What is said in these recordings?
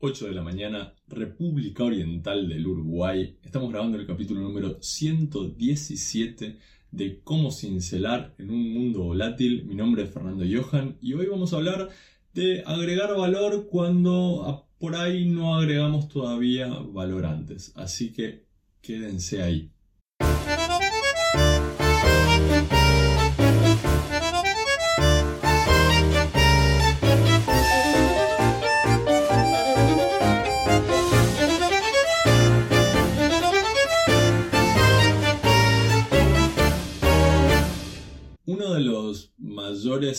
8 de la mañana, República Oriental del Uruguay. Estamos grabando el capítulo número 117 de Cómo cincelar en un mundo volátil. Mi nombre es Fernando Johan y hoy vamos a hablar de agregar valor cuando por ahí no agregamos todavía valor antes. Así que quédense ahí.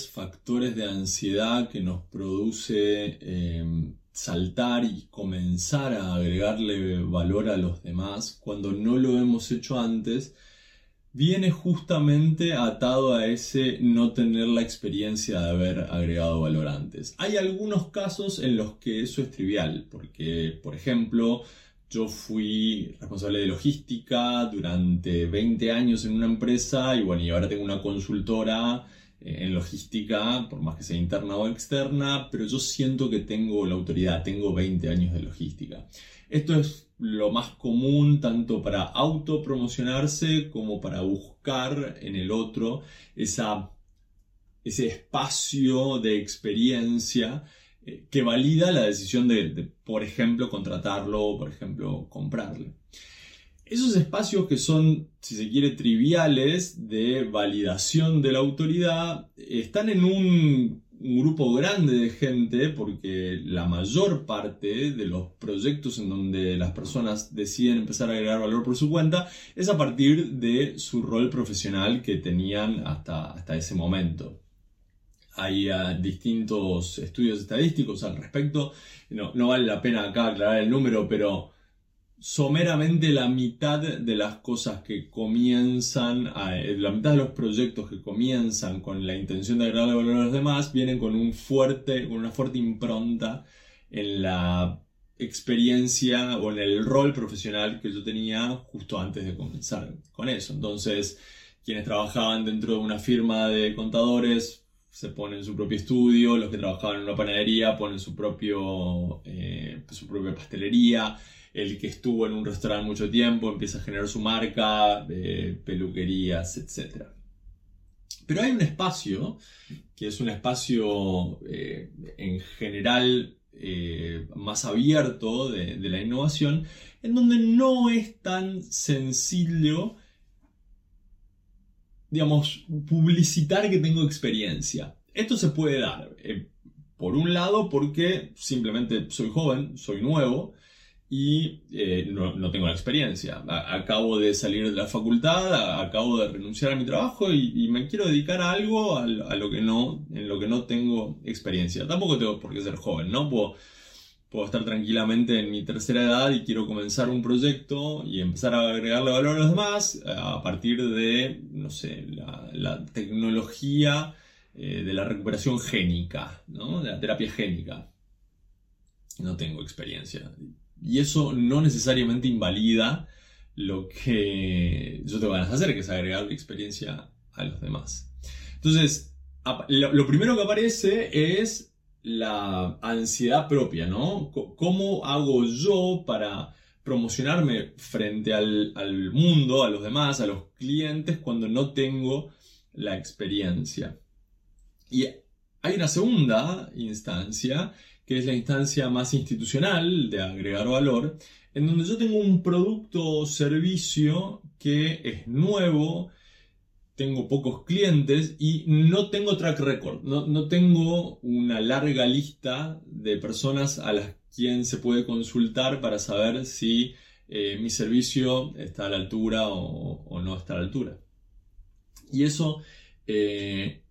Factores de ansiedad que nos produce em, saltar y comenzar a agregarle valor a los demás cuando no lo hemos hecho antes, viene justamente atado a ese no tener la experiencia de haber agregado valor antes. Hay algunos casos en los que eso es trivial, porque, por ejemplo, yo fui responsable de logística durante 20 años en una empresa y bueno, y ahora tengo una consultora eh, en logística, por más que sea interna o externa, pero yo siento que tengo la autoridad, tengo 20 años de logística. Esto es lo más común tanto para autopromocionarse como para buscar en el otro esa, ese espacio de experiencia eh, que valida la decisión de, de, por ejemplo, contratarlo o, por ejemplo, comprarle. Esos espacios que son, si se quiere, triviales de validación de la autoridad, están en un, grupo grande de gente porque la mayor parte de los proyectos en donde las personas deciden empezar a agregar valor por su cuenta es a partir de su rol profesional que tenían hasta, hasta ese momento. Hay ah, distintos estudios estadísticos al respecto. No, no vale la pena acá aclarar el número, pero someramente la mitad de las cosas que comienzan, eh, la mitad de los proyectos que comienzan con la intención de agregarle valor a los demás vienen con, un fuerte, con una fuerte impronta en la experiencia o en el rol profesional que yo tenía justo antes de comenzar con eso. Entonces, quienes trabajaban dentro de una firma de contadores se ponen su propio estudio, los que trabajaban en una panadería ponen su, propio, eh, su propia pastelería, el que estuvo en un restaurante mucho tiempo empieza a generar su marca, de peluquerías, etc. Pero hay un espacio, que es un espacio eh, en general eh, más abierto de, la innovación, en donde no es tan sencillo digamos, publicitar que tengo experiencia. Esto se puede dar, eh, por un lado, porque simplemente soy joven, soy nuevo, y eh, no, tengo la experiencia. acabo de salir de la facultad, acabo de renunciar a mi trabajo y, me quiero dedicar a algo a, lo que no, en lo que no tengo experiencia. Tampoco tengo por qué ser joven, ¿no? Puedo, puedo estar tranquilamente en mi tercera edad y quiero comenzar un proyecto y empezar a agregarle valor a los demás eh, a partir de, no sé, la, tecnología eh, de la recuperación génica, ¿no? De la terapia génica. No tengo experiencia y eso no necesariamente invalida lo que yo te voy a hacer, que es agregar experiencia a los demás. Entonces, lo primero que aparece es la ansiedad propia, ¿no? ¿Cómo hago yo para promocionarme frente al, al, mundo, a los demás, a los clientes, cuando no tengo la experiencia? Y hay una segunda instancia que es la instancia más institucional de agregar valor, en donde yo tengo un producto o servicio que es nuevo, tengo pocos clientes y no tengo track record, no, tengo una larga lista de personas a las quien se puede consultar para saber si eh, mi servicio está a la altura o, no está a la altura. Y eso eh,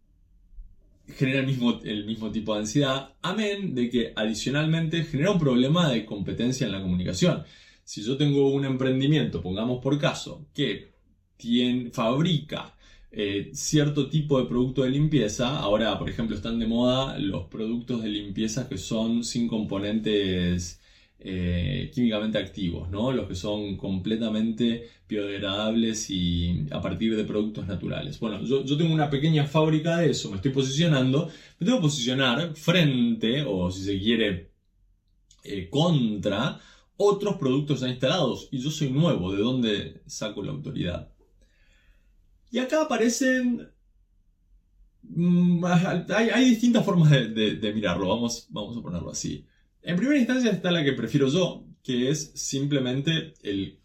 genera el mismo, tipo de ansiedad, amén de que adicionalmente genera un problema de competencia en la comunicación. Si yo tengo un emprendimiento, pongamos por caso, que tiene, fabrica eh, cierto tipo de producto de limpieza, ahora por ejemplo están de moda los productos de limpieza que son sin componentes eh, químicamente activos, ¿no? los que son completamente biodegradables y a partir de productos naturales. Bueno, yo, tengo una pequeña fábrica de eso, me estoy posicionando, me tengo que posicionar frente, o si se quiere, eh, contra otros productos ya instalados y yo soy nuevo, ¿de dónde saco la autoridad? Y acá aparecen... Mm, hay, distintas formas de, mirarlo, vamos, vamos a ponerlo así. En primera instancia está la que prefiero yo, que es simplemente el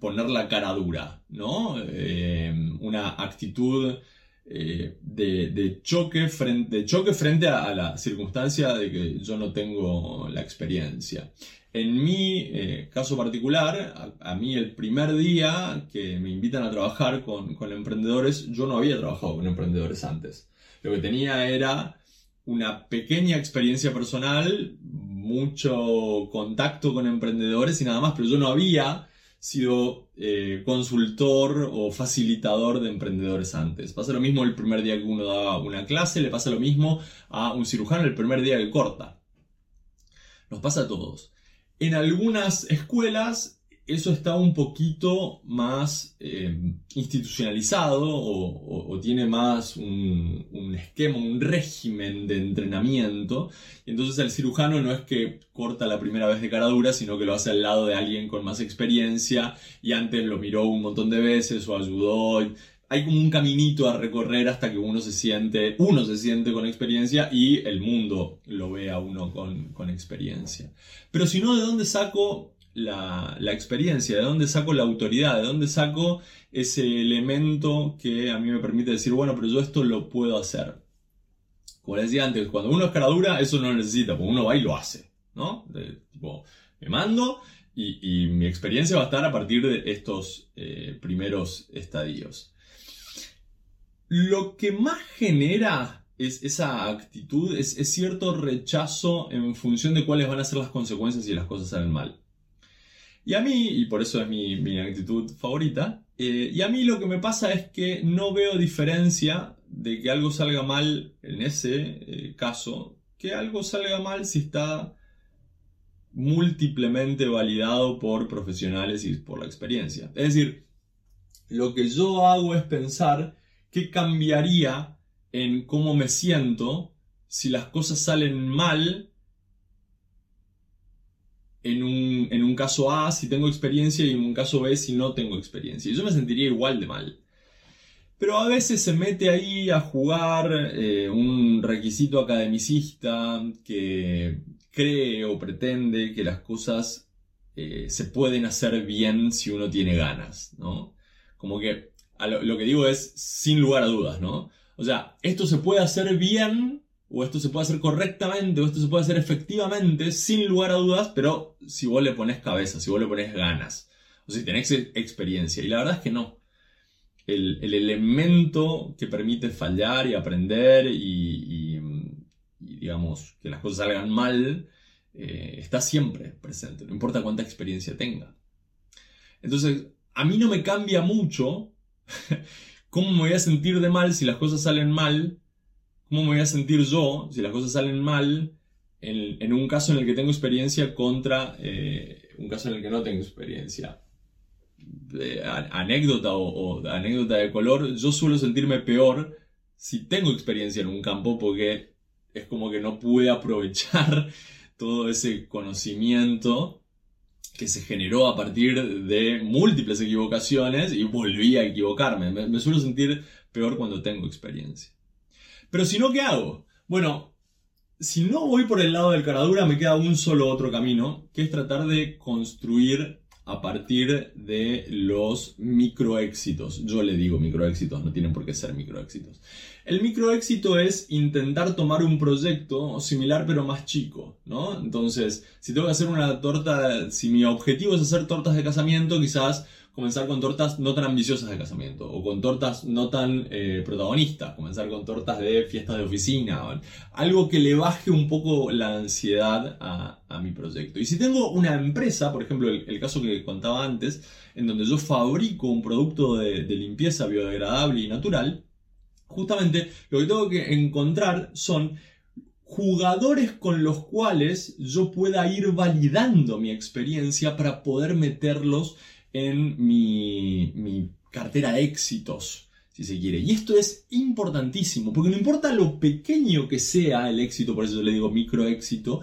poner la cara dura, ¿no? Eh, una actitud eh, de, choque frente, a, la circunstancia de que yo no tengo la experiencia. En mi eh, caso particular, a, mí el primer día que me invitan a trabajar con emprendedores, yo no había trabajado con emprendedores antes. Lo que tenía era una pequeña experiencia personal, mucho contacto con emprendedores y nada más, pero yo no había sido eh, consultor o facilitador de emprendedores antes. Pasa lo mismo el primer día que uno da una clase, le pasa lo mismo a un cirujano el primer día que corta. Nos pasa a todos. En algunas escuelas eso está un poquito más eh, institucionalizado o, tiene más un, esquema, un régimen de entrenamiento. entonces el cirujano no es que corta la primera vez de cara dura, sino que lo hace al lado de alguien con más experiencia y antes lo miró un montón de veces o ayudó. Hay como un caminito a recorrer hasta que uno se siente, uno se siente con experiencia y el mundo lo ve a uno con, con experiencia. Pero si no, ¿de dónde saco la, experiencia, de dónde saco la autoridad, de dónde saco ese elemento que a mí me permite decir, bueno, pero yo esto lo puedo hacer. Como les decía antes, cuando uno es cara dura, eso no necesita, porque uno va y lo hace, ¿no? tipo, me mando y, mi experiencia va a estar a partir de estos eh, primeros estadios. Lo que más genera es, esa actitud es, es cierto rechazo en función de cuáles van a ser las consecuencias si las cosas salen mal. Y a mí, y por eso es mi, actitud favorita, eh, y a mí lo que me pasa es que no veo diferencia de que algo salga mal en ese eh, caso, que algo salga mal si está múltiplemente validado por profesionales y por la experiencia. Es decir, lo que yo hago es pensar qué cambiaría en cómo me siento si las cosas salen mal en un, caso A si tengo experiencia y en un caso B si no tengo experiencia. Yo me sentiría igual de mal. Pero a veces se mete ahí a jugar eh, un requisito academicista que cree o pretende que las cosas eh, se pueden hacer bien si uno tiene ganas, ¿no? Como que lo, lo, que digo es sin lugar a dudas, ¿no? O sea, esto se puede hacer bien o esto se puede hacer correctamente, o esto se puede hacer efectivamente, sin lugar a dudas, pero si vos le pones cabeza, si vos le pones ganas, o si tenés experiencia. Y la verdad es que no. El, elemento que permite fallar y aprender y, digamos, que las cosas salgan mal, eh, está siempre presente, no importa cuánta experiencia tenga. Entonces, a mí no me cambia mucho cómo me voy a sentir de mal si las cosas salen mal ¿Cómo me voy a sentir yo si las cosas salen mal en, un caso en el que tengo experiencia contra eh, un caso en el que no tengo experiencia? anécdota o, anécdota de color, yo suelo sentirme peor si tengo experiencia en un campo porque es como que no pude aprovechar todo ese conocimiento que se generó a partir de múltiples equivocaciones y volví a equivocarme. me suelo sentir peor cuando tengo experiencia. Pero si no, ¿qué hago? Bueno, si no voy por el lado del caradura, me queda un solo otro camino, que es tratar de construir a partir de los microéxitos. Yo le digo microéxitos, no tienen por qué ser microéxitos. El microéxito es intentar tomar un proyecto similar pero más chico, ¿no? Entonces, si tengo que hacer una torta, si mi objetivo es hacer tortas de casamiento, quizás comenzar con tortas no tan ambiciosas de casamiento o con tortas no tan eh, protagonistas, comenzar con tortas de fiestas de oficina, algo que le baje un poco la ansiedad a, mi proyecto. Y si tengo una empresa, por ejemplo el, caso que contaba antes, en donde yo fabrico un producto de, de limpieza biodegradable y natural, justamente lo que tengo que encontrar son jugadores con los cuales yo pueda ir validando mi experiencia para poder meterlos en mi, cartera de éxitos, si se quiere. Y esto es importantísimo, porque no importa lo pequeño que sea el éxito, por eso yo le digo microéxito,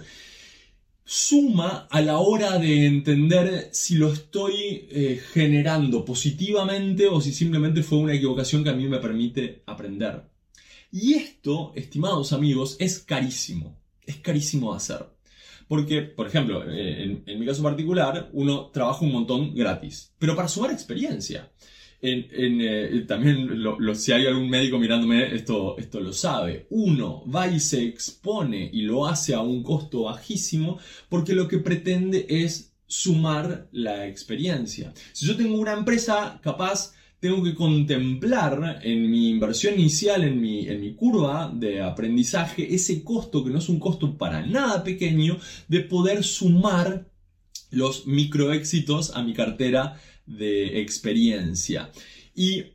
suma a la hora de entender si lo estoy eh, generando positivamente o si simplemente fue una equivocación que a mí me permite aprender. Y esto, estimados amigos, es carísimo. Es carísimo de hacer. Porque, por ejemplo, eh, en, mi caso particular, uno trabaja un montón gratis, pero para sumar experiencia. Eh, también si hay algún médico mirándome, esto, esto lo sabe. Uno va y se expone y lo hace a un costo bajísimo porque lo que pretende es sumar la experiencia. Si yo tengo una empresa capaz tengo que contemplar en mi inversión inicial, en mi, en mi curva de aprendizaje, ese costo, que no es un costo para nada pequeño, de poder sumar los microéxitos a mi cartera de experiencia. Y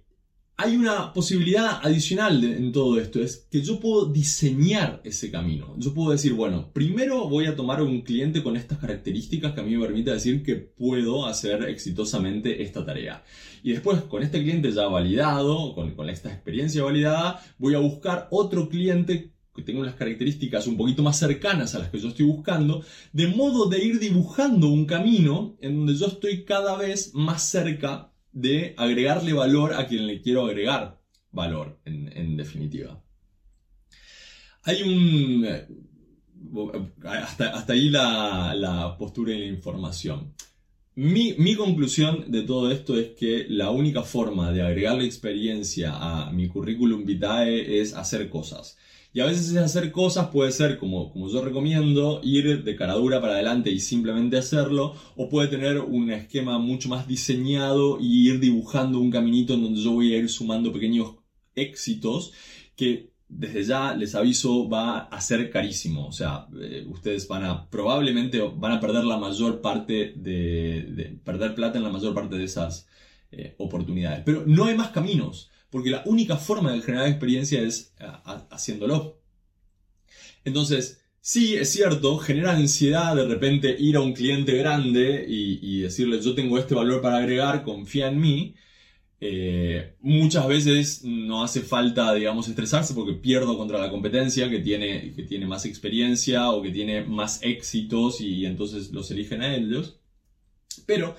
hay una posibilidad adicional en todo esto, es que yo puedo diseñar ese camino. Yo puedo decir, bueno, primero voy a tomar un cliente con estas características que a mí me permite decir que puedo hacer exitosamente esta tarea. Y después, con este cliente ya validado, con, con esta experiencia validada, voy a buscar otro cliente que tenga unas características un poquito más cercanas a las que yo estoy buscando, de modo de ir dibujando un camino en donde yo estoy cada vez más cerca de agregarle valor a quien le quiero agregar valor, en, definitiva. Hay un... Hasta, hasta ahí la, postura y la información. Mi, mi, conclusión de todo esto es que la única forma de agregarle experiencia a mi currículum vitae es hacer cosas. Y a veces hacer cosas puede ser, como, como yo recomiendo, ir de cara dura para adelante y simplemente hacerlo, o puede tener un esquema mucho más diseñado y ir dibujando un caminito en donde yo voy a ir sumando pequeños éxitos que desde ya les aviso va a ser carísimo. O sea, eh, ustedes van a probablemente van a perder la mayor parte de, perder plata en la mayor parte de esas eh, oportunidades. Pero no hay más caminos porque la única forma de generar experiencia es haciéndolo. Entonces, sí, es cierto, genera ansiedad de repente ir a un cliente grande y, decirle yo tengo este valor para agregar, confía en mí. Eh, muchas veces no hace falta, digamos, estresarse porque pierdo contra la competencia que tiene, que tiene más experiencia o que tiene más éxitos y, entonces los eligen a ellos. Pero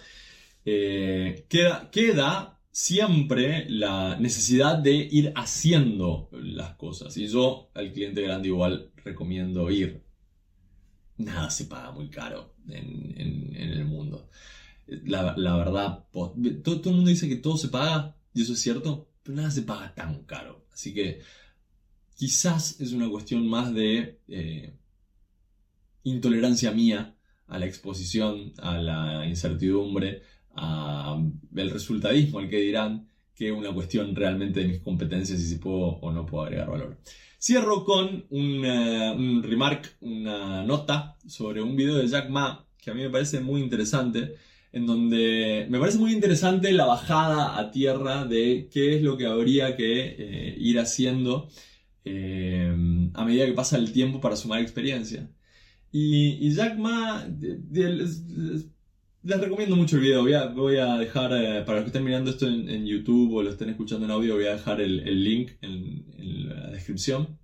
eh, queda, queda siempre la necesidad de ir haciendo las cosas. Y yo al cliente grande igual recomiendo ir. Nada se paga muy caro en, el mundo. La, verdad, todo, todo, el mundo dice que todo se paga, y eso es cierto, pero nada se paga tan caro. Así que quizás es una cuestión más de eh, intolerancia mía a la exposición, a la incertidumbre, el resultadismo, el que dirán que una cuestión realmente de mis competencias y si puedo o no puedo agregar valor. Cierro con un, remark, una nota sobre un video de Jack Ma que a mí me parece muy interesante, en donde me parece muy interesante la bajada a tierra de qué es lo que habría que eh, ir haciendo eh, a medida que pasa el tiempo para sumar experiencia. Y, Jack Ma les recomiendo mucho el video. Voy a, dejar, eh, para los que estén mirando esto en, YouTube o lo estén escuchando en audio, voy a dejar el, link en, la descripción.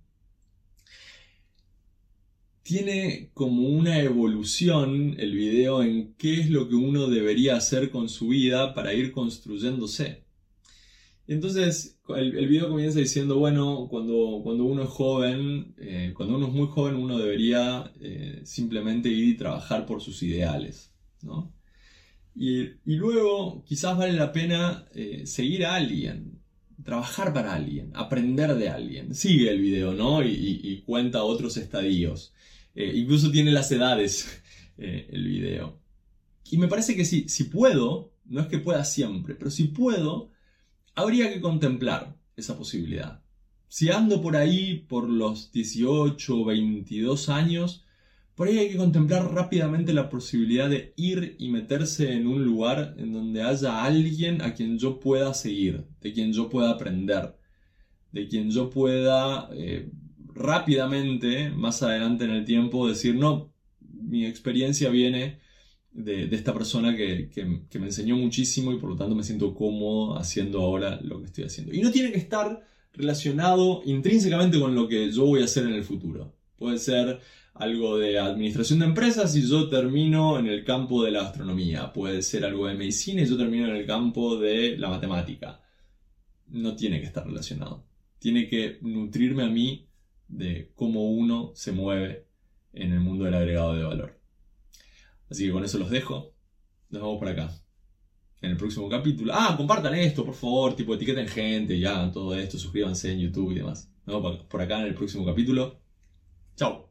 Tiene como una evolución el video en qué es lo que uno debería hacer con su vida para ir construyéndose. Entonces, el, video comienza diciendo, bueno, cuando, cuando uno es joven, eh, cuando uno es muy joven, uno debería eh, simplemente ir y trabajar por sus ideales, ¿no? Y, luego quizás vale la pena eh, seguir a alguien, trabajar para alguien, aprender de alguien. Sigue el video, ¿no? Y, cuenta otros estadios. Eh, incluso tiene las edades eh, el video. Y me parece que si, si puedo, no es que pueda siempre, pero si puedo, habría que contemplar esa posibilidad. Si ando por ahí por los 18 o 22 años, por ahí hay que contemplar rápidamente la posibilidad de ir y meterse en un lugar en donde haya alguien a quien yo pueda seguir, de quien yo pueda aprender, de quien yo pueda eh, rápidamente, más adelante en el tiempo, decir, no, mi experiencia viene de, esta persona que, que, me enseñó muchísimo y por lo tanto me siento cómodo haciendo ahora lo que estoy haciendo. Y no tiene que estar relacionado intrínsecamente con lo que yo voy a hacer en el futuro. Puede ser algo de administración de empresas y yo termino en el campo de la astronomía. Puede ser algo de medicina y yo termino en el campo de la matemática. No tiene que estar relacionado. Tiene que nutrirme a mí de cómo uno se mueve en el mundo del agregado de valor. Así que con eso los dejo. Nos vemos por acá. En el próximo capítulo. Ah, compartan esto, por favor. Tipo, etiqueten gente, ya, todo esto. Suscríbanse en YouTube y demás. Nos vemos por acá en el próximo capítulo. Chao.